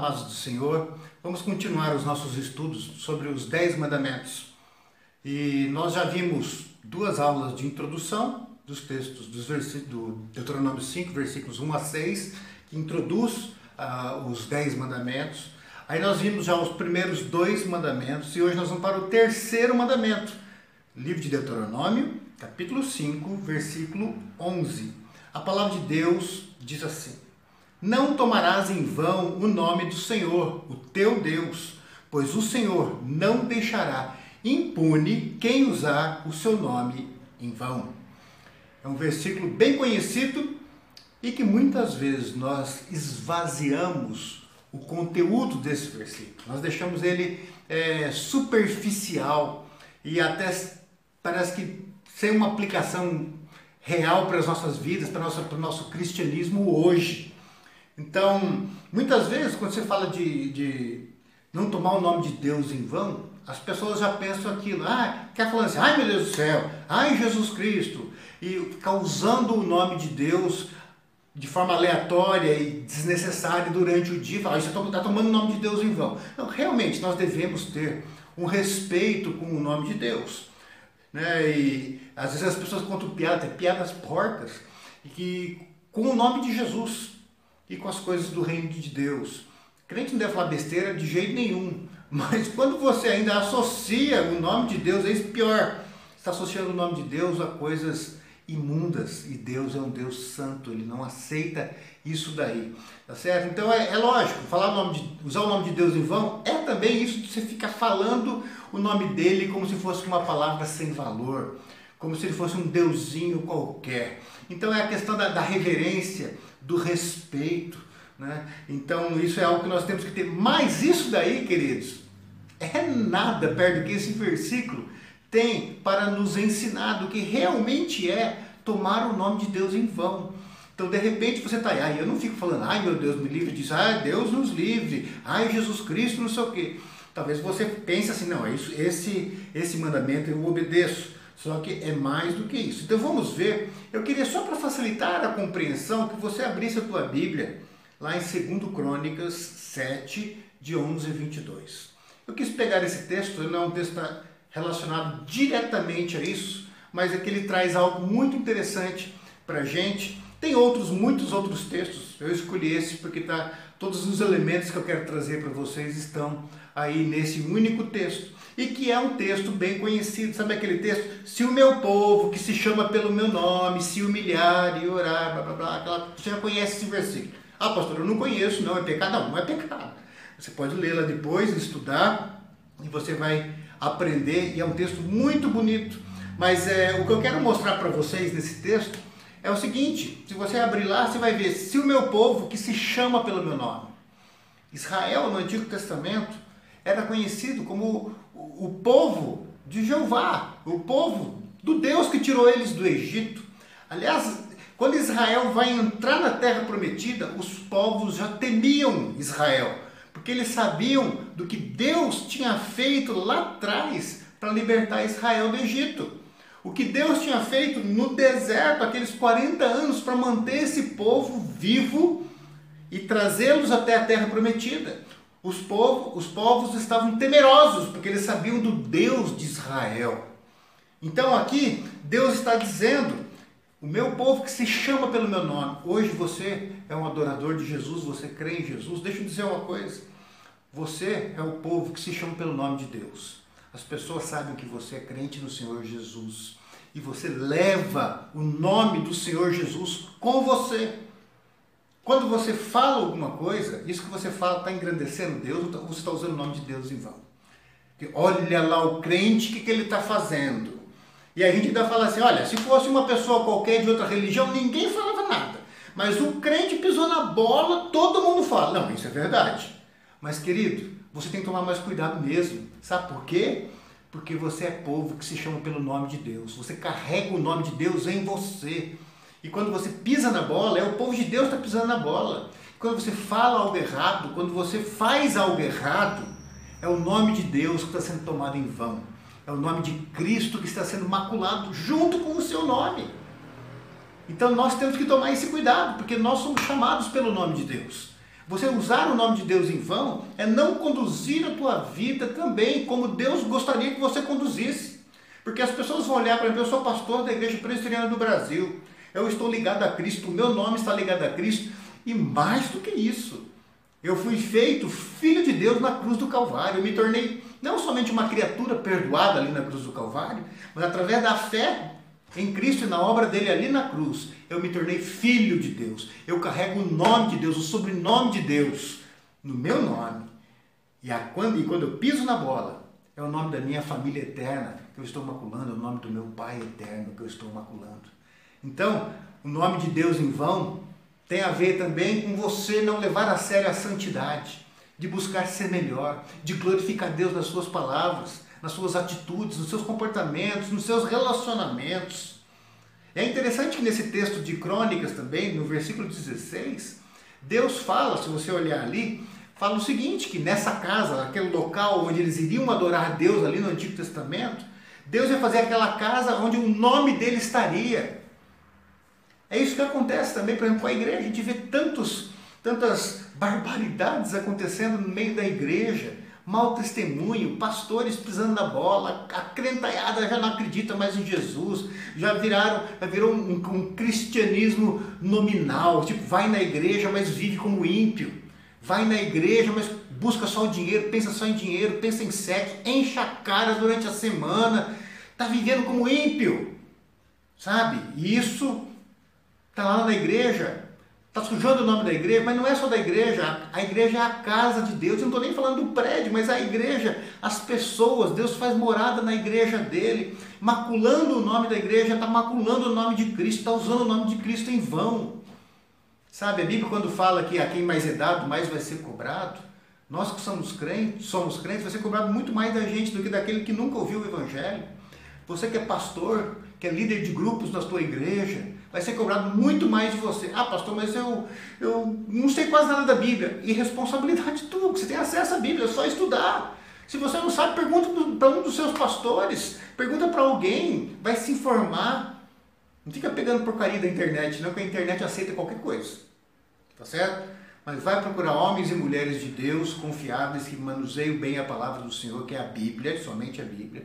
amados do Senhor. Vamos continuar os nossos estudos sobre os Dez Mandamentos. E nós já vimos duas aulas de introdução dos textos dos do Deuteronômio 5, versículos 1 a 6, que introduz uh, os Dez Mandamentos. Aí nós vimos já os primeiros dois mandamentos e hoje nós vamos para o terceiro mandamento. Livro de Deuteronômio, capítulo 5, versículo 11. A palavra de Deus diz assim: não tomarás em vão o nome do Senhor, o teu Deus, pois o Senhor não deixará impune quem usar o seu nome em vão. É um versículo bem conhecido e que muitas vezes nós esvaziamos o conteúdo desse versículo. Nós deixamos ele é, superficial e até parece que sem uma aplicação real para as nossas vidas, para, nossa, para o nosso cristianismo hoje. Então, muitas vezes, quando você fala de, de não tomar o nome de Deus em vão, as pessoas já pensam aquilo, ah, quer falar assim, ai meu Deus do céu, ai Jesus Cristo, e ficar usando o nome de Deus de forma aleatória e desnecessária durante o dia, falar, você está tomando o nome de Deus em vão. Não, realmente nós devemos ter um respeito com o nome de Deus. Né? E às vezes as pessoas contam piadas, piadas porcas, e que com o nome de Jesus e com as coisas do reino de Deus. Crente não deve falar besteira de jeito nenhum, mas quando você ainda associa o nome de Deus, é isso pior. Está associando o nome de Deus a coisas imundas e Deus é um Deus santo, ele não aceita isso daí, tá certo? Então é, é lógico, falar o nome de, usar o nome de Deus em vão é também isso de você ficar falando o nome dele como se fosse uma palavra sem valor, como se ele fosse um deusinho qualquer. Então é a questão da, da reverência, do respeito. Né? Então isso é algo que nós temos que ter. Mas isso daí, queridos, é nada perto do que esse versículo tem para nos ensinar do que realmente é tomar o nome de Deus em vão. Então, de repente, você está aí, ai, eu não fico falando, ai meu Deus, me livre disso, ai Deus nos livre, ai Jesus Cristo, não sei o quê. Talvez você pense assim, não, isso, esse, esse mandamento eu obedeço. Só que é mais do que isso. Então vamos ver. Eu queria só para facilitar a compreensão que você abrisse a tua Bíblia lá em 2 Crônicas 7, de 11 a 22. Eu quis pegar esse texto, não é um texto relacionado diretamente a isso, mas é que ele traz algo muito interessante para a gente. Tem outros, muitos outros textos. Eu escolhi esse porque tá, todos os elementos que eu quero trazer para vocês estão aí nesse único texto e que é um texto bem conhecido. Sabe aquele texto? Se o meu povo, que se chama pelo meu nome, se humilhar e orar, blá blá blá, aquela, você já conhece esse versículo. Ah, pastor, eu não conheço, não, é pecado? Não, não é pecado. Você pode lê-la depois, estudar, e você vai aprender, e é um texto muito bonito. Mas é, o que eu quero mostrar para vocês nesse texto é o seguinte: se você abrir lá, você vai ver, se o meu povo, que se chama pelo meu nome. Israel, no Antigo Testamento, era conhecido como o povo de Jeová, o povo do Deus que tirou eles do Egito. Aliás, quando Israel vai entrar na terra prometida, os povos já temiam Israel, porque eles sabiam do que Deus tinha feito lá atrás para libertar Israel do Egito. O que Deus tinha feito no deserto, aqueles 40 anos, para manter esse povo vivo e trazê-los até a terra prometida os povos, os povos estavam temerosos, porque eles sabiam do Deus de Israel. Então aqui, Deus está dizendo: o meu povo que se chama pelo meu nome. Hoje você é um adorador de Jesus, você crê em Jesus. Deixa eu dizer uma coisa: você é o povo que se chama pelo nome de Deus. As pessoas sabem que você é crente no Senhor Jesus. E você leva o nome do Senhor Jesus com você. Quando você fala alguma coisa, isso que você fala está engrandecendo Deus ou tá, você está usando o nome de Deus em vão? Porque olha lá o crente, o que, que ele está fazendo? E a gente ainda fala assim, olha, se fosse uma pessoa qualquer de outra religião, ninguém falava nada. Mas o crente pisou na bola, todo mundo fala. Não, isso é verdade. Mas querido, você tem que tomar mais cuidado mesmo. Sabe por quê? Porque você é povo que se chama pelo nome de Deus. Você carrega o nome de Deus em você. E quando você pisa na bola, é o povo de Deus que está pisando na bola. Quando você fala algo errado, quando você faz algo errado, é o nome de Deus que está sendo tomado em vão. É o nome de Cristo que está sendo maculado junto com o seu nome. Então nós temos que tomar esse cuidado, porque nós somos chamados pelo nome de Deus. Você usar o nome de Deus em vão é não conduzir a tua vida também como Deus gostaria que você conduzisse. Porque as pessoas vão olhar para mim, eu sou pastor da Igreja Presbiteriana do Brasil, eu estou ligado a Cristo, o meu nome está ligado a Cristo, e mais do que isso, eu fui feito filho de Deus na cruz do Calvário, eu me tornei não somente uma criatura perdoada ali na cruz do Calvário, mas através da fé em Cristo e na obra dele ali na cruz, eu me tornei filho de Deus. Eu carrego o nome de Deus, o sobrenome de Deus no meu nome. E, quando, quando eu piso na bola, é o nome da minha família eterna que eu estou maculando, é o nome do meu Pai eterno que eu estou maculando. Então, o nome de Deus em vão tem a ver também com você não levar a sério a santidade, de buscar ser melhor, de glorificar Deus nas suas palavras, nas suas atitudes, nos seus comportamentos, nos seus relacionamentos. É interessante que nesse texto de Crônicas também, no versículo 16, Deus fala, se você olhar ali, fala o seguinte, que nessa casa, aquele local onde eles iriam adorar Deus ali no Antigo Testamento, Deus ia fazer aquela casa onde o nome dele estaria. É isso que acontece também, por exemplo, com a igreja. A gente vê tantos, tantas barbaridades acontecendo no meio da igreja mau testemunho, pastores pisando na bola, a crentaiada já não acredita mais em Jesus, já viraram, já virou um, um, cristianismo nominal, tipo, vai na igreja, mas vive como ímpio, vai na igreja, mas busca só o dinheiro, pensa só em dinheiro, pensa em sexo, enche a cara durante a semana, está vivendo como ímpio, sabe? Isso está lá na igreja, Está sujando o nome da igreja, mas não é só da igreja, a igreja é a casa de Deus. Eu não estou nem falando do prédio, mas a igreja, as pessoas, Deus faz morada na igreja dele, maculando o nome da igreja, está maculando o nome de Cristo, está usando o nome de Cristo em vão. Sabe, a Bíblia quando fala que a quem mais é dado, mais vai ser cobrado, nós que somos crentes, somos crentes, vai ser cobrado muito mais da gente do que daquele que nunca ouviu o Evangelho. Você que é pastor, que é líder de grupos na sua igreja, vai ser cobrado muito mais de você. Ah, pastor, mas eu, eu não sei quase nada da Bíblia. E responsabilidade tua, você tem acesso à Bíblia, é só estudar. Se você não sabe, pergunta para um dos seus pastores, pergunta para alguém, vai se informar. Não fica pegando porcaria da internet, não, que a internet aceita qualquer coisa. Tá certo? Mas vai procurar homens e mulheres de Deus confiáveis que manuseiam bem a palavra do Senhor, que é a Bíblia, somente a Bíblia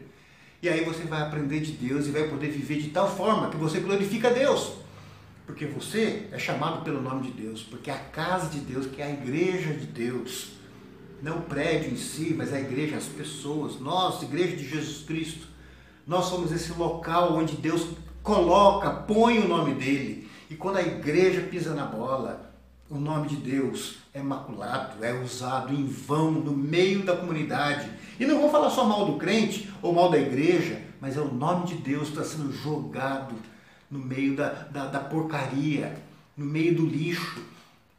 e aí você vai aprender de Deus e vai poder viver de tal forma que você glorifica Deus. Porque você é chamado pelo nome de Deus, porque é a casa de Deus, que é a igreja de Deus. Não o prédio em si, mas a igreja, as pessoas. Nós, igreja de Jesus Cristo, nós somos esse local onde Deus coloca, põe o nome dele. E quando a igreja pisa na bola, o nome de Deus é maculado, é usado em vão no meio da comunidade. E não vou falar só mal do crente ou mal da igreja, mas é o nome de Deus que está sendo jogado no meio da, da, da porcaria, no meio do lixo.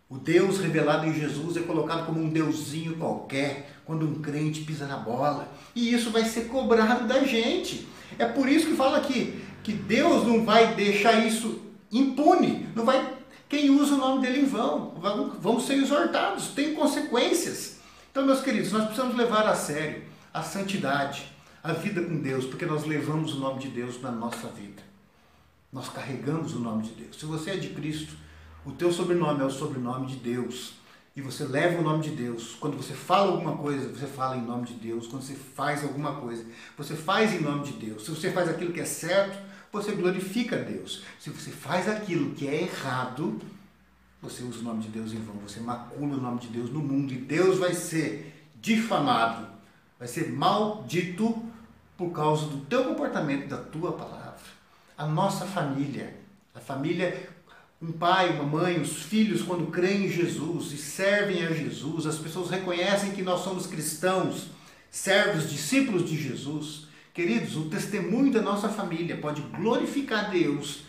O Deus revelado em Jesus é colocado como um deusinho qualquer quando um crente pisa na bola. E isso vai ser cobrado da gente. É por isso que fala aqui que Deus não vai deixar isso impune, não vai quem usa o nome dele em vão, vão ser exortados, tem consequências. Então, meus queridos, nós precisamos levar a sério a santidade, a vida com Deus, porque nós levamos o nome de Deus na nossa vida. Nós carregamos o nome de Deus. Se você é de Cristo, o teu sobrenome é o sobrenome de Deus. E você leva o nome de Deus. Quando você fala alguma coisa, você fala em nome de Deus. Quando você faz alguma coisa, você faz em nome de Deus. Se você faz aquilo que é certo, você glorifica Deus. Se você faz aquilo que é errado, você usa o nome de Deus em vão, você macula o nome de Deus no mundo e Deus vai ser difamado, vai ser maldito por causa do teu comportamento, da tua palavra. A nossa família, a família, um pai, uma mãe, os filhos, quando creem em Jesus e servem a Jesus, as pessoas reconhecem que nós somos cristãos, servos, discípulos de Jesus Queridos, o testemunho da nossa família pode glorificar Deus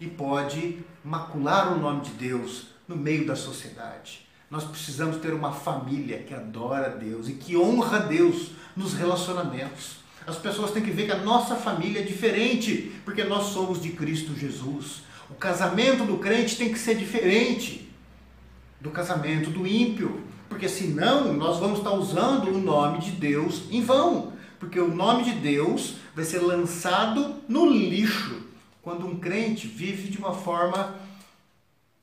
e pode macular o nome de Deus no meio da sociedade. Nós precisamos ter uma família que adora Deus e que honra Deus nos relacionamentos. As pessoas têm que ver que a nossa família é diferente, porque nós somos de Cristo Jesus. O casamento do crente tem que ser diferente do casamento do ímpio, porque senão nós vamos estar usando o nome de Deus em vão. Porque o nome de Deus vai ser lançado no lixo quando um crente vive de uma forma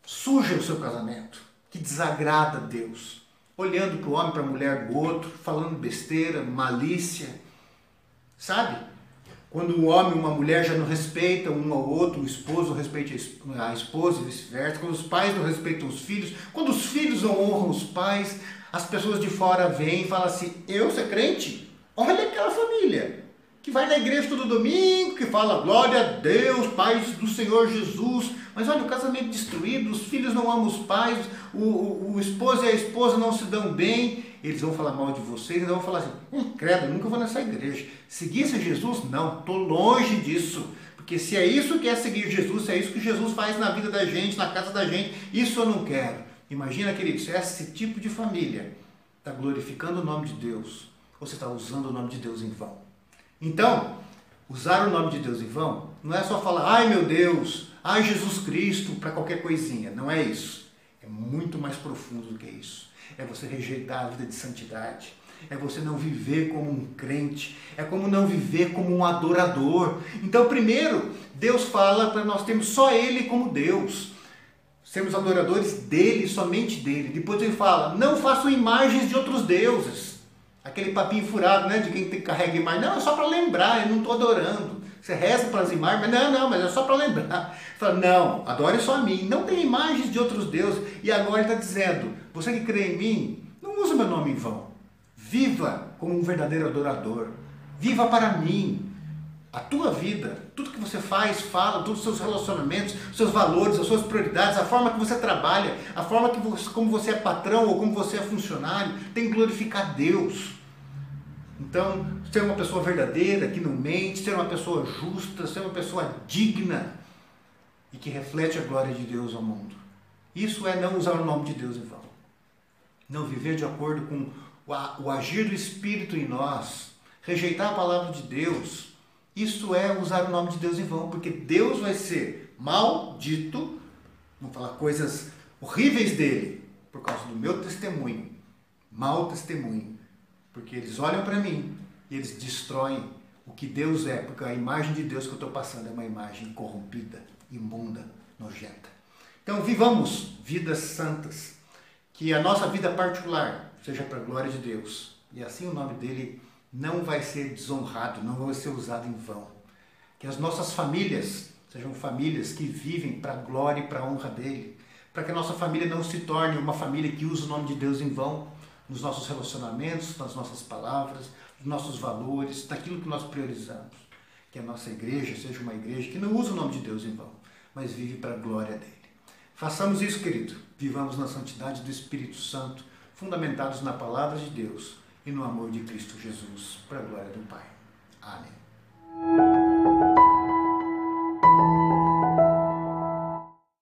suja o seu casamento, que desagrada a Deus. Olhando para o homem, para a mulher do outro, falando besteira, malícia. Sabe? Quando um homem e uma mulher já não respeitam um ao outro, o esposo respeita a esposa e vice-versa, quando os pais não respeitam os filhos, quando os filhos não honram os pais, as pessoas de fora vêm e falam assim: Eu sou crente? Olha aquela família que vai na igreja todo domingo, que fala glória a Deus, Pai do Senhor Jesus. Mas olha, o casamento destruído, os filhos não amam os pais, o, o, o esposo e a esposa não se dão bem. Eles vão falar mal de vocês, eles vão falar assim: hum, credo, nunca vou nessa igreja. Seguisse Jesus? Não, estou longe disso. Porque se é isso que é seguir Jesus, se é isso que Jesus faz na vida da gente, na casa da gente, isso eu não quero. Imagina, querido, se esse tipo de família está glorificando o nome de Deus, ou você está usando o nome de Deus em vão. Então, usar o nome de Deus em vão não é só falar, ai meu Deus, ai Jesus Cristo, para qualquer coisinha. Não é isso. É muito mais profundo do que isso. É você rejeitar a vida de santidade. É você não viver como um crente. É como não viver como um adorador. Então, primeiro, Deus fala para nós termos só Ele como Deus. Sermos adoradores dele, somente dele. Depois ele fala: não façam imagens de outros deuses. Aquele papinho furado, né? De quem carrega imagem. Não, é só para lembrar, eu não estou adorando. Você reza para as imagens, mas não, não, mas é só para lembrar. Fala, não, adore só a mim. Não tem imagens de outros deuses. E agora ele está dizendo: você que crê em mim, não use meu nome em vão. Viva como um verdadeiro adorador. Viva para mim. A tua vida, tudo que você faz, fala, todos os seus relacionamentos, seus valores, as suas prioridades, a forma que você trabalha, a forma que você, como você é patrão ou como você é funcionário, tem que glorificar Deus. Então, ser uma pessoa verdadeira, que não mente, ser uma pessoa justa, ser uma pessoa digna e que reflete a glória de Deus ao mundo. Isso é não usar o nome de Deus em vão. Não viver de acordo com o agir do Espírito em nós, rejeitar a palavra de Deus isso é usar o nome de Deus em vão, porque Deus vai ser maldito, vamos falar coisas horríveis dele, por causa do meu testemunho, mau testemunho, porque eles olham para mim e eles destroem o que Deus é, porque a imagem de Deus que eu estou passando é uma imagem corrompida, imunda, nojenta. Então vivamos vidas santas, que a nossa vida particular seja para a glória de Deus, e assim o nome dele não vai ser desonrado, não vai ser usado em vão. Que as nossas famílias sejam famílias que vivem para a glória e para a honra dele. Para que a nossa família não se torne uma família que usa o nome de Deus em vão nos nossos relacionamentos, nas nossas palavras, nos nossos valores, daquilo que nós priorizamos. Que a nossa igreja seja uma igreja que não usa o nome de Deus em vão, mas vive para a glória dele. Façamos isso, querido. Vivamos na santidade do Espírito Santo, fundamentados na palavra de Deus e no amor de Cristo Jesus, para a glória do Pai. Amém.